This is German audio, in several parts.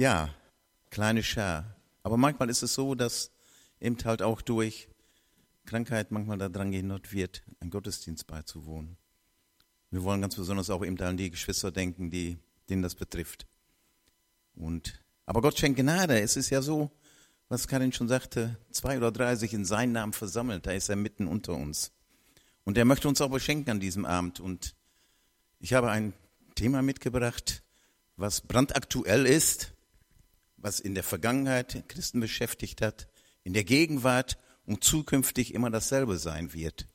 Ja, kleine Schar. Aber manchmal ist es so, dass eben halt auch durch Krankheit manchmal daran gehindert wird, einen Gottesdienst beizuwohnen. Wir wollen ganz besonders auch eben an die Geschwister denken, die, denen das betrifft. Und, aber Gott schenkt Gnade. Es ist ja so, was Karin schon sagte, zwei oder drei sich in seinen Namen versammelt, da ist er mitten unter uns. Und er möchte uns auch beschenken an diesem Abend. Und ich habe ein Thema mitgebracht, was brandaktuell ist, was in der Vergangenheit Christen beschäftigt hat, in der Gegenwart und zukünftig immer dasselbe sein wird.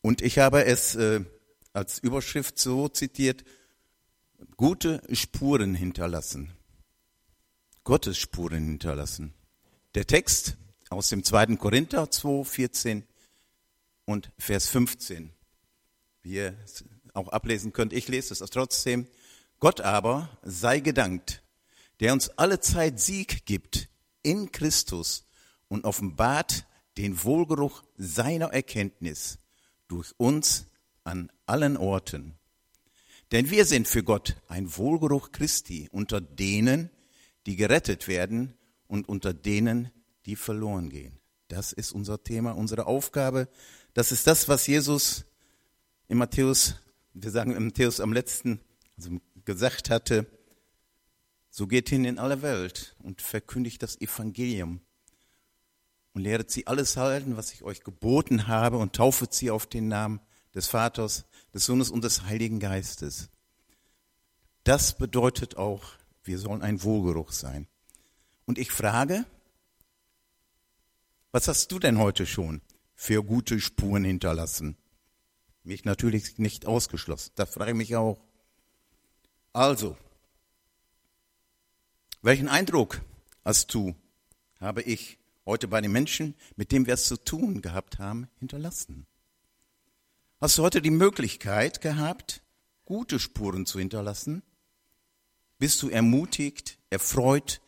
Und ich habe es äh, als Überschrift so zitiert, gute Spuren hinterlassen. Gottes Spuren hinterlassen. Der Text aus dem 2. Korinther 2, 14 und Vers 15. Wie ihr es auch ablesen könnt, ich lese es trotzdem. Gott aber sei gedankt, der uns alle Zeit Sieg gibt in Christus und offenbart den Wohlgeruch seiner Erkenntnis durch uns an allen Orten. Denn wir sind für Gott ein Wohlgeruch Christi unter denen, die gerettet werden und unter denen, die verloren gehen. Das ist unser Thema, unsere Aufgabe. Das ist das, was Jesus in Matthäus, wir sagen in Matthäus am letzten, also gesagt hatte. So geht hin in alle Welt und verkündigt das Evangelium und lehret sie alles halten, was ich euch geboten habe und taufet sie auf den Namen des Vaters, des Sohnes und des Heiligen Geistes. Das bedeutet auch wir sollen ein Wohlgeruch sein. Und ich frage, was hast du denn heute schon für gute Spuren hinterlassen? Mich natürlich nicht ausgeschlossen. Das frage ich mich auch. Also, welchen Eindruck hast du, habe ich heute bei den Menschen, mit denen wir es zu tun gehabt haben, hinterlassen? Hast du heute die Möglichkeit gehabt, gute Spuren zu hinterlassen? Bist du ermutigt, erfreut,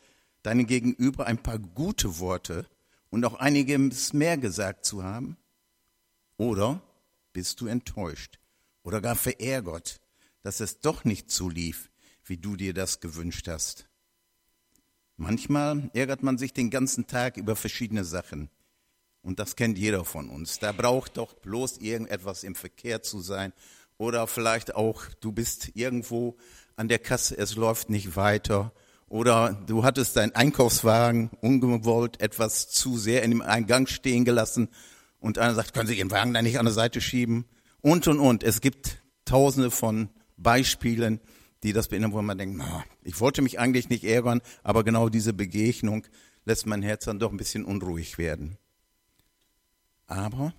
deinem Gegenüber ein paar gute Worte und auch einiges mehr gesagt zu haben? Oder bist du enttäuscht oder gar verärgert, dass es doch nicht so lief, wie du dir das gewünscht hast? Manchmal ärgert man sich den ganzen Tag über verschiedene Sachen. Und das kennt jeder von uns. Da braucht doch bloß irgendetwas im Verkehr zu sein. Oder vielleicht auch, du bist irgendwo an der Kasse, es läuft nicht weiter. Oder du hattest deinen Einkaufswagen ungewollt etwas zu sehr in dem Eingang stehen gelassen und einer sagt, können Sie Ihren Wagen da nicht an der Seite schieben? Und, und, und. Es gibt tausende von Beispielen, die das beinhalten, wo man denkt, na, ich wollte mich eigentlich nicht ärgern, aber genau diese Begegnung lässt mein Herz dann doch ein bisschen unruhig werden. Aber,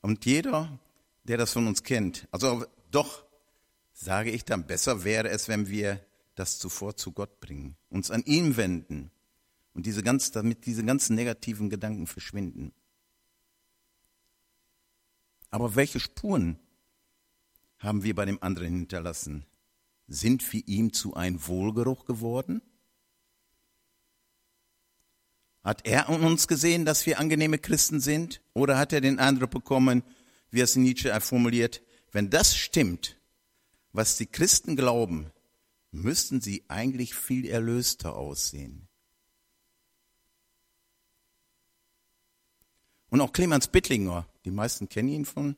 und jeder, der das von uns kennt, also doch, sage ich dann, besser wäre es, wenn wir das zuvor zu Gott bringen, uns an ihn wenden und diese ganz, damit diese ganzen negativen Gedanken verschwinden. Aber welche Spuren haben wir bei dem anderen hinterlassen? Sind wir ihm zu ein Wohlgeruch geworden? Hat er an uns gesehen, dass wir angenehme Christen sind? Oder hat er den Eindruck bekommen, wie es Nietzsche formuliert, wenn das stimmt, was die Christen glauben, müssten sie eigentlich viel erlöster aussehen. Und auch Clemens Bittlinger, die meisten kennen ihn von,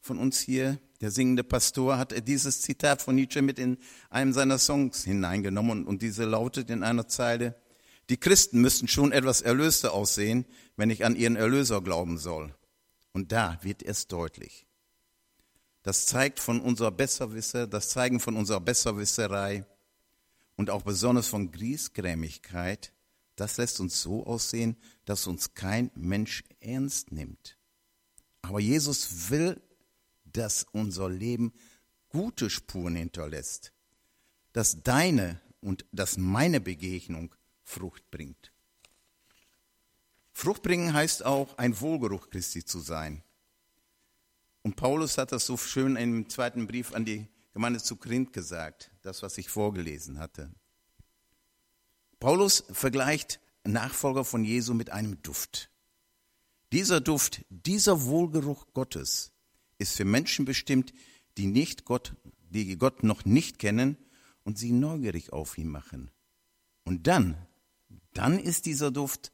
von uns hier, der singende Pastor, hat dieses Zitat von Nietzsche mit in einem seiner Songs hineingenommen und, diese lautet in einer Zeile, die Christen müssten schon etwas erlöster aussehen, wenn ich an ihren Erlöser glauben soll. Und da wird es deutlich. Das zeigt von unserer Besserwisser, das Zeigen von unserer Besserwisserei und auch besonders von Griesgrämigkeit, das lässt uns so aussehen, dass uns kein Mensch ernst nimmt. Aber Jesus will, dass unser Leben gute Spuren hinterlässt, dass deine und dass meine Begegnung Frucht bringt. Frucht bringen heißt auch, ein Wohlgeruch Christi zu sein. Und Paulus hat das so schön im zweiten Brief an die Gemeinde zu Korinth gesagt, das, was ich vorgelesen hatte. Paulus vergleicht Nachfolger von Jesu mit einem Duft. Dieser Duft, dieser Wohlgeruch Gottes ist für Menschen bestimmt, die nicht Gott, die Gott noch nicht kennen und sie neugierig auf ihn machen. Und dann, dann ist dieser Duft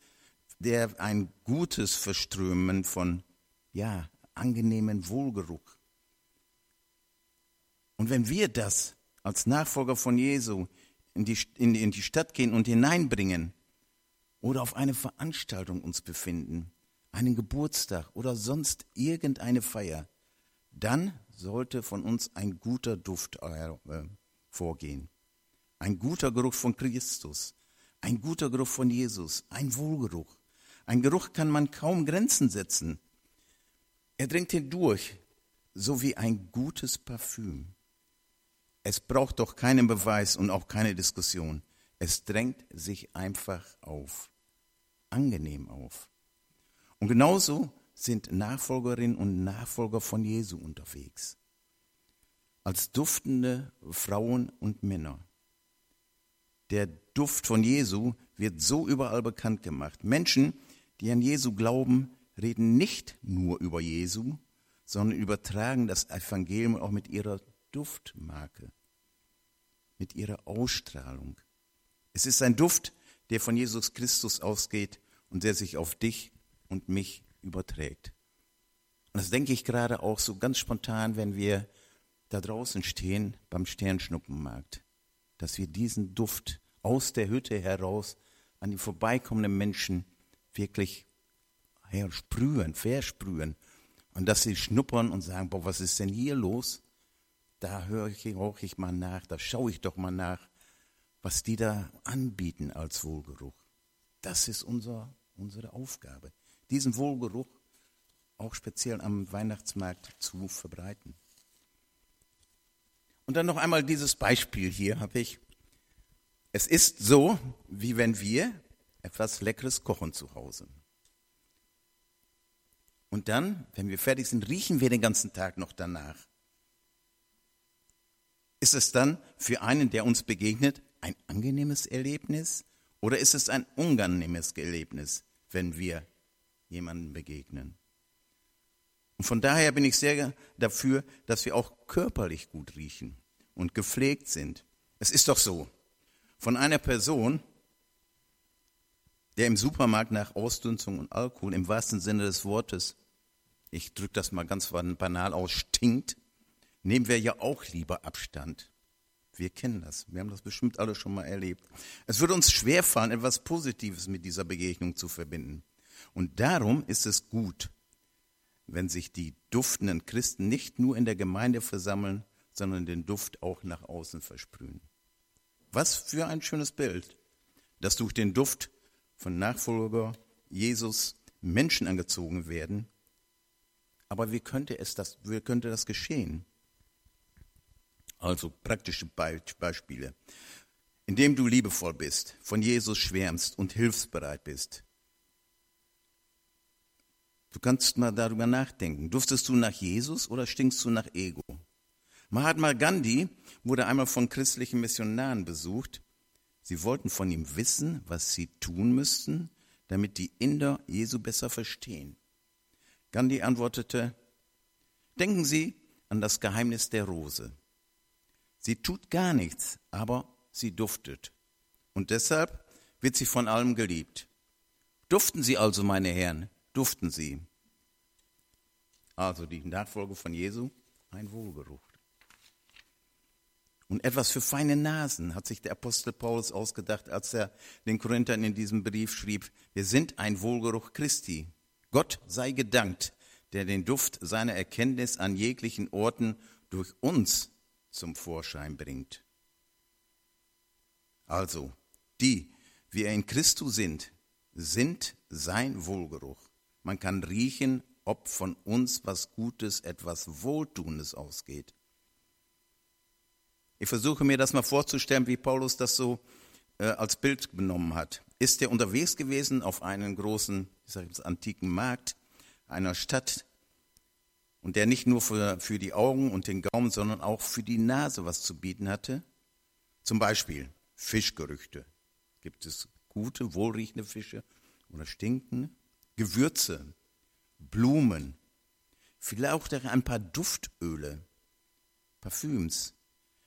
der ein gutes Verströmen von, ja, angenehmen Wohlgeruch. Und wenn wir das als Nachfolger von Jesu in die, in, in die Stadt gehen und hineinbringen oder auf eine Veranstaltung uns befinden, einen Geburtstag oder sonst irgendeine Feier, dann sollte von uns ein guter Duft äh, vorgehen. Ein guter Geruch von Christus, ein guter Geruch von Jesus, ein Wohlgeruch. Ein Geruch kann man kaum Grenzen setzen. Er dringt hindurch, so wie ein gutes Parfüm. Es braucht doch keinen Beweis und auch keine Diskussion. Es drängt sich einfach auf, angenehm auf. Und genauso sind Nachfolgerinnen und Nachfolger von Jesu unterwegs. Als duftende Frauen und Männer. Der Duft von Jesu wird so überall bekannt gemacht. Menschen, die an Jesu glauben, reden nicht nur über Jesu, sondern übertragen das Evangelium auch mit ihrer Duftmarke, mit ihrer Ausstrahlung. Es ist ein Duft, der von Jesus Christus ausgeht und der sich auf dich und mich überträgt. Und das denke ich gerade auch so ganz spontan, wenn wir da draußen stehen beim Sternschnuppenmarkt, dass wir diesen Duft aus der Hütte heraus an die vorbeikommenden Menschen wirklich ja, sprühen, versprühen. Und dass sie schnuppern und sagen, boah, was ist denn hier los? Da höre ich, höre ich mal nach, da schaue ich doch mal nach, was die da anbieten als Wohlgeruch. Das ist unser, unsere Aufgabe, diesen Wohlgeruch auch speziell am Weihnachtsmarkt zu verbreiten. Und dann noch einmal dieses Beispiel hier habe ich. Es ist so, wie wenn wir etwas Leckeres kochen zu Hause. Und dann, wenn wir fertig sind, riechen wir den ganzen Tag noch danach. Ist es dann für einen, der uns begegnet, ein angenehmes Erlebnis oder ist es ein unangenehmes Erlebnis, wenn wir jemandem begegnen? Und von daher bin ich sehr dafür, dass wir auch körperlich gut riechen und gepflegt sind. Es ist doch so, von einer Person, der im Supermarkt nach Ausdünstung und Alkohol im wahrsten Sinne des Wortes, ich drücke das mal ganz banal aus, stinkt, nehmen wir ja auch lieber Abstand. Wir kennen das. Wir haben das bestimmt alle schon mal erlebt. Es würde uns schwerfallen, etwas Positives mit dieser Begegnung zu verbinden. Und darum ist es gut, wenn sich die duftenden Christen nicht nur in der Gemeinde versammeln, sondern den Duft auch nach außen versprühen. Was für ein schönes Bild, dass durch den Duft von Nachfolger Jesus Menschen angezogen werden. Aber wie könnte, es das, wie könnte das geschehen? Also praktische Beispiele. Indem du liebevoll bist, von Jesus schwärmst und hilfsbereit bist. Du kannst mal darüber nachdenken. Duftest du nach Jesus oder stinkst du nach Ego? Mahatma Gandhi wurde einmal von christlichen Missionaren besucht Sie wollten von ihm wissen, was sie tun müssten, damit die Inder Jesu besser verstehen. Gandhi antwortete, denken Sie an das Geheimnis der Rose. Sie tut gar nichts, aber sie duftet. Und deshalb wird sie von allem geliebt. Duften Sie also, meine Herren, duften Sie. Also die Nachfolge von Jesu, ein Wohlgeruch. Und etwas für feine Nasen hat sich der Apostel Paulus ausgedacht, als er den Korinthern in diesem Brief schrieb, wir sind ein Wohlgeruch Christi. Gott sei gedankt, der den Duft seiner Erkenntnis an jeglichen Orten durch uns zum Vorschein bringt. Also, die, wie er in Christus sind, sind sein Wohlgeruch. Man kann riechen, ob von uns was Gutes, etwas Wohltuendes ausgeht. Ich versuche mir das mal vorzustellen, wie Paulus das so äh, als Bild genommen hat. Ist er unterwegs gewesen auf einen großen, ich sage jetzt antiken Markt einer Stadt und der nicht nur für, für die Augen und den Gaumen, sondern auch für die Nase was zu bieten hatte? Zum Beispiel Fischgerüchte. Gibt es gute, wohlriechende Fische oder stinkende? Gewürze, Blumen, vielleicht auch ein paar Duftöle, Parfüms,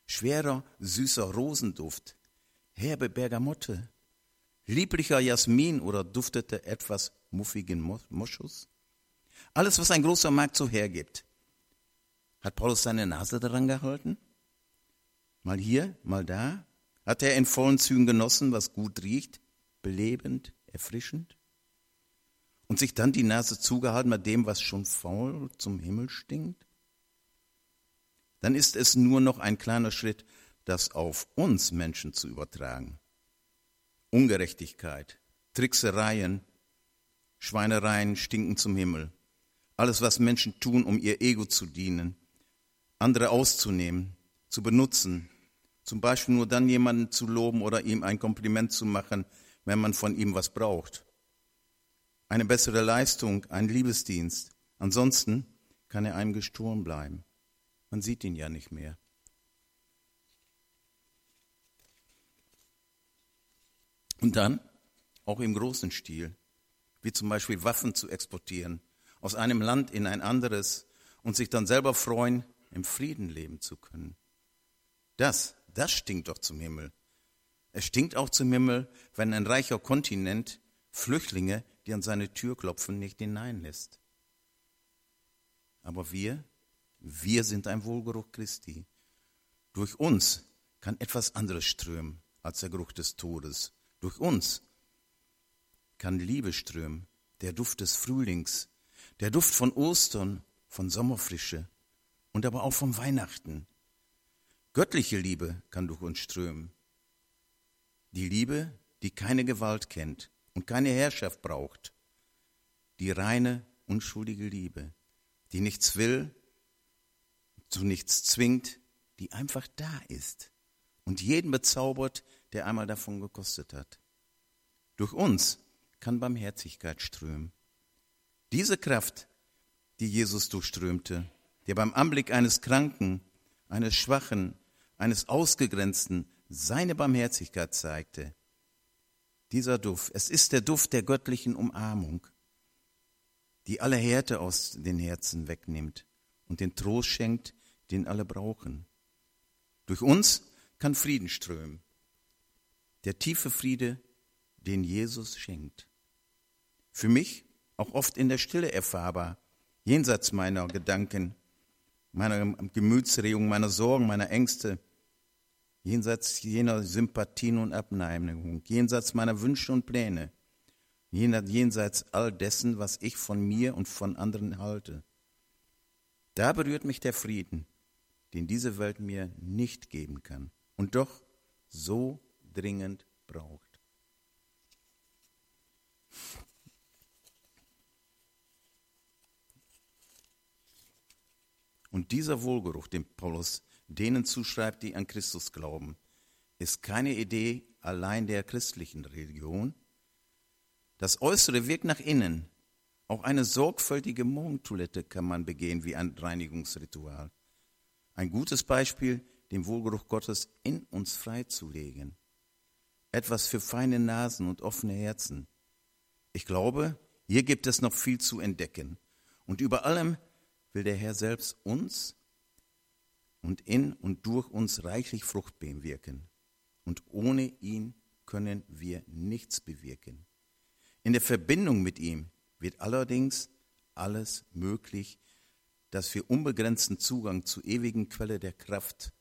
schwerer, süßer Rosenduft, herbe Bergamotte, lieblicher Jasmin oder duftete etwas muffigen Moschus? Alles, was ein großer Markt so hergibt. Hat Paulus seine Nase daran gehalten? Mal hier, mal da? Hat er in vollen Zügen genossen, was gut riecht, belebend, erfrischend? Und sich dann die Nase zugehalten bei dem, was schon faul zum Himmel stinkt? Dann ist es nur noch ein kleiner Schritt, das auf uns Menschen zu übertragen. Ungerechtigkeit, Tricksereien, Schweinereien stinken zum Himmel. Alles, was Menschen tun, um ihr Ego zu dienen, andere auszunehmen, zu benutzen, zum Beispiel nur dann jemanden zu loben oder ihm ein Kompliment zu machen, wenn man von ihm was braucht. Eine bessere Leistung, ein Liebesdienst. Ansonsten kann er einem gestohlen bleiben. Man sieht ihn ja nicht mehr. Und dann, auch im großen Stil, wie zum Beispiel Waffen zu exportieren, aus einem Land in ein anderes und sich dann selber freuen, im Frieden leben zu können. Das, das stinkt doch zum Himmel. Es stinkt auch zum Himmel, wenn ein reicher Kontinent Flüchtlinge, die an seine Tür klopfen, nicht hineinlässt. Aber wir, wir sind ein Wohlgeruch Christi. Durch uns kann etwas anderes strömen als der Geruch des Todes. Durch uns kann Liebe strömen, der Duft des Frühlings, der Duft von Ostern, von Sommerfrische und aber auch von Weihnachten. Göttliche Liebe kann durch uns strömen. Die Liebe, die keine Gewalt kennt und keine Herrschaft braucht. Die reine, unschuldige Liebe, die nichts will, zu nichts zwingt, die einfach da ist und jeden bezaubert, der einmal davon gekostet hat. Durch uns kann Barmherzigkeit strömen. Diese Kraft, die Jesus durchströmte, der beim Anblick eines Kranken, eines Schwachen, eines Ausgegrenzten seine Barmherzigkeit zeigte, dieser Duft, es ist der Duft der göttlichen Umarmung, die alle Härte aus den Herzen wegnimmt und den Trost schenkt, den alle brauchen. Durch uns kann Frieden strömen, der tiefe Friede, den Jesus schenkt. Für mich auch oft in der Stille erfahrbar, jenseits meiner Gedanken, meiner Gemütsregung, meiner Sorgen, meiner Ängste, jenseits jener Sympathien und Abneigung, jenseits meiner Wünsche und Pläne, jenseits all dessen, was ich von mir und von anderen halte. Da berührt mich der Frieden, den diese Welt mir nicht geben kann und doch so dringend braucht. Und dieser Wohlgeruch, den Paulus denen zuschreibt, die an Christus glauben, ist keine Idee allein der christlichen Religion. Das Äußere wirkt nach innen. Auch eine sorgfältige Morgentoilette kann man begehen wie ein Reinigungsritual. Ein gutes Beispiel, den Wohlgeruch Gottes in uns freizulegen. Etwas für feine Nasen und offene Herzen. Ich glaube, hier gibt es noch viel zu entdecken. Und über allem will der Herr selbst uns und in und durch uns reichlich Frucht bewirken. Und ohne ihn können wir nichts bewirken. In der Verbindung mit ihm wird allerdings alles möglich, dass wir unbegrenzten Zugang zur ewigen Quelle der Kraft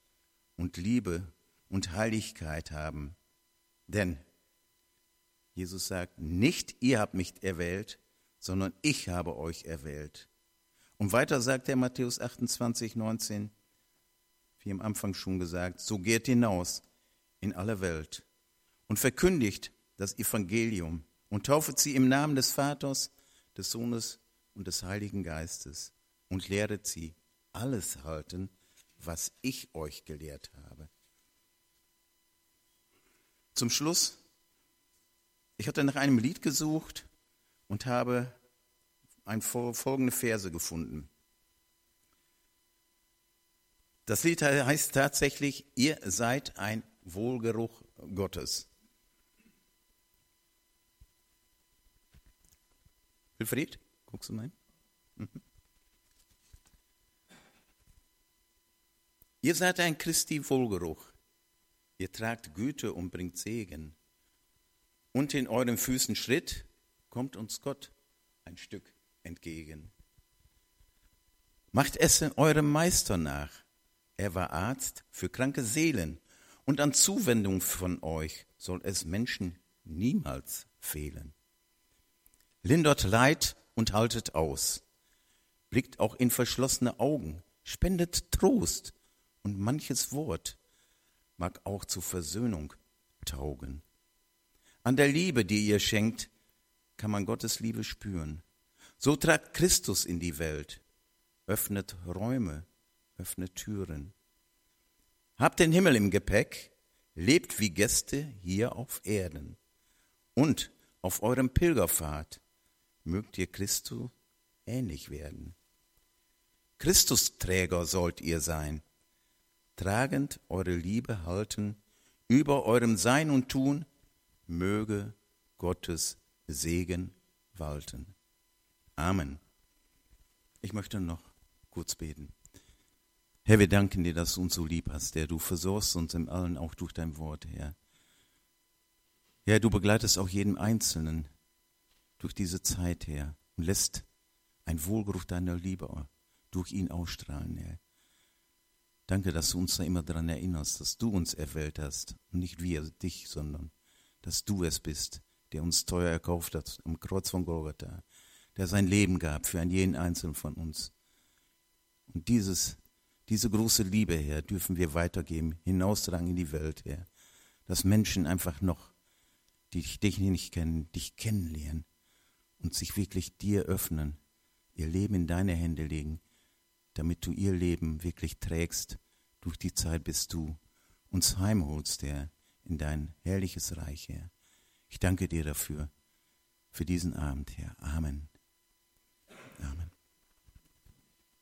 und Liebe und Heiligkeit haben. Denn Jesus sagt, nicht ihr habt mich erwählt, sondern ich habe euch erwählt und weiter sagt er Matthäus 28, 19, wie am Anfang schon gesagt, so geht hinaus in alle Welt und verkündigt das Evangelium und taufet sie im Namen des Vaters, des Sohnes und des Heiligen Geistes und lehret sie alles halten, was ich euch gelehrt habe. Zum Schluss, ich hatte nach einem Lied gesucht und habe ein, folgende Verse gefunden. Das Lied heißt tatsächlich, ihr seid ein Wohlgeruch Gottes. Wilfried, guckst du mal hin? Mhm. Ihr seid ein Christi Wohlgeruch. Ihr tragt Güte und bringt Segen. Und in euren Füßen Schritt kommt uns Gott ein Stück entgegen. Macht es eurem Meister nach. Er war Arzt für kranke Seelen. Und an Zuwendung von euch soll es Menschen niemals fehlen. Lindert Leid und haltet aus. Blickt auch in verschlossene Augen. Spendet Trost. Und manches Wort mag auch zur Versöhnung taugen. An der Liebe, die ihr schenkt, kann man Gottes Liebe spüren. So tragt Christus in die Welt, öffnet Räume, öffnet Türen. Habt den Himmel im Gepäck, lebt wie Gäste hier auf Erden. Und auf eurem Pilgerpfad mögt ihr Christus ähnlich werden. Christusträger sollt ihr sein, tragend eure Liebe halten, über eurem Sein und Tun möge Gottes Segen walten. Amen. Ich möchte noch kurz beten. Herr, wir danken dir, dass du uns so lieb hast, der du versorgst uns im Allen auch durch dein Wort, Herr. Herr, du begleitest auch jeden Einzelnen durch diese Zeit, Herr, und lässt ein Wohlgeruch deiner Liebe durch ihn ausstrahlen, Herr. Danke, dass du uns da immer daran erinnerst, dass du uns erwählt hast und nicht wir dich, sondern dass du es bist, der uns teuer erkauft hat am Kreuz von Golgatha, der sein Leben gab für einen jeden Einzelnen von uns. Und dieses, diese große Liebe, Herr, dürfen wir weitergeben, hinaustragen in die Welt, Herr, dass Menschen einfach noch, die dich nicht kennen, dich kennenlernen und sich wirklich dir öffnen, ihr Leben in deine Hände legen, damit du ihr Leben wirklich trägst durch die Zeit, bis du uns heimholst, Herr, in dein herrliches Reich, Herr. Ich danke dir dafür, für diesen Abend, Herr. Amen.